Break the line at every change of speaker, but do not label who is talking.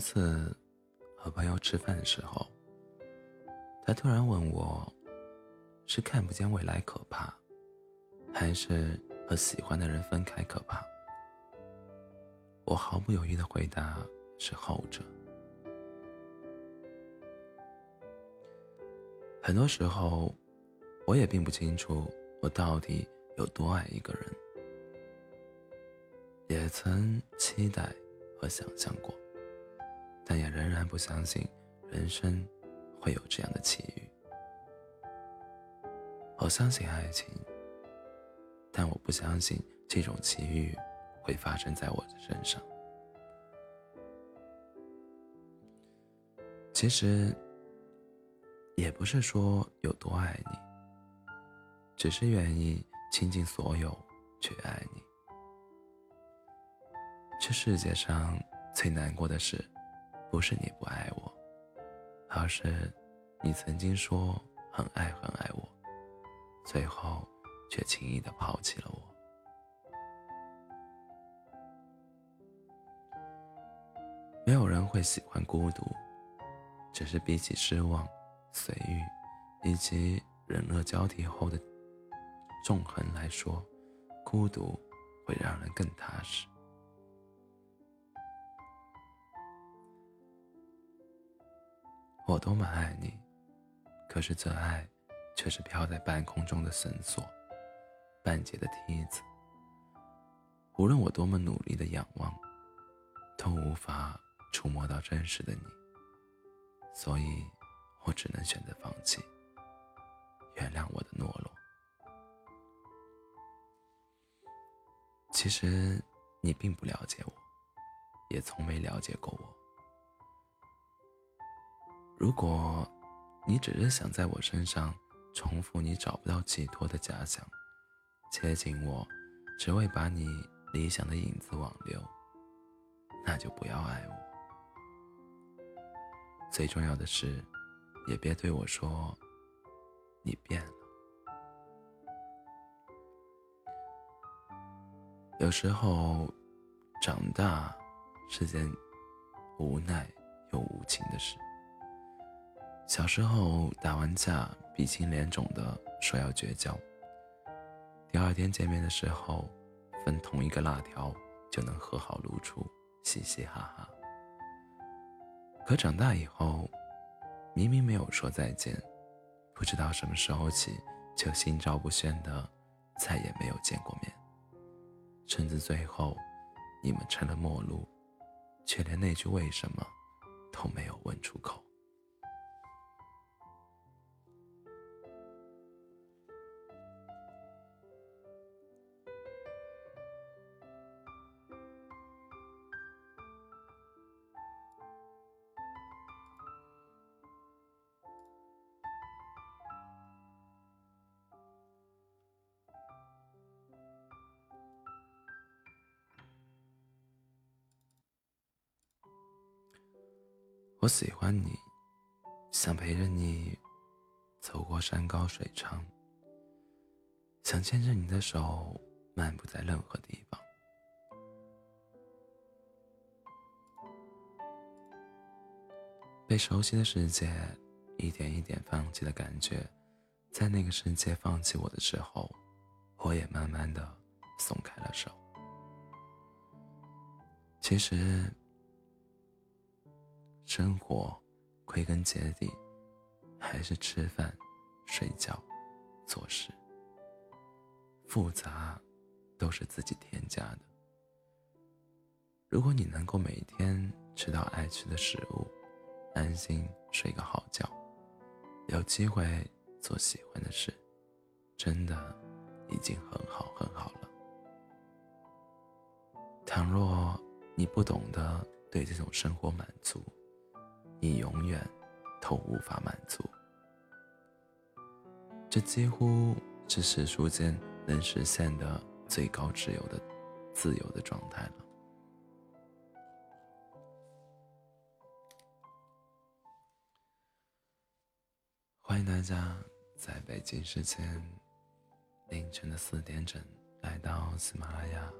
一次和朋友吃饭的时候，他突然问我：“是看不见未来可怕，还是和喜欢的人分开可怕？”我毫不犹豫的回答是后者。很多时候，我也并不清楚我到底有多爱一个人，也曾期待和想象过，但也仍然不相信人生会有这样的奇遇。我相信爱情，但我不相信这种奇遇会发生在我的身上。其实。也不是说有多爱你，只是愿意倾尽所有去爱你。这世界上最难过的事，不是你不爱我，而是你曾经说很爱很爱我，最后却轻易的抛弃了我。没有人会喜欢孤独，只是比起失望。随遇，以及冷热交替后的纵横来说，孤独会让人更踏实。我多么爱你，可是这爱却是飘在半空中的绳索，半截的梯子。无论我多么努力的仰望，都无法触摸到真实的你。所以。我只能选择放弃，原谅我的懦弱。其实你并不了解我，也从没了解过我。如果你只是想在我身上重复你找不到寄托的假想，接近我，只为把你理想的影子挽留，那就不要爱我。最重要的是。也别对我说，你变了。有时候，长大是件无奈又无情的事。小时候打完架，鼻青脸肿的说要绝交。第二天见面的时候，分同一个辣条就能和好如初，嘻嘻哈哈。可长大以后，明明没有说再见，不知道什么时候起就心照不宣的再也没有见过面，甚至最后你们成了陌路，却连那句为什么都没有问出口。喜欢你，想陪着你走过山高水长，想牵着你的手漫步在任何地方。被熟悉的世界一点一点放弃的感觉，在那个世界放弃我的时候，我也慢慢的松开了手。其实。生活，归根结底，还是吃饭、睡觉、做事。复杂，都是自己添加的。如果你能够每天吃到爱吃的食物，安心睡个好觉，有机会做喜欢的事，真的已经很好很好了。倘若你不懂得对这种生活满足，你永远都无法满足，这几乎是史书间能实现的最高自由的自由的状态了。欢迎大家在北京时间凌晨的四点整来到喜马拉雅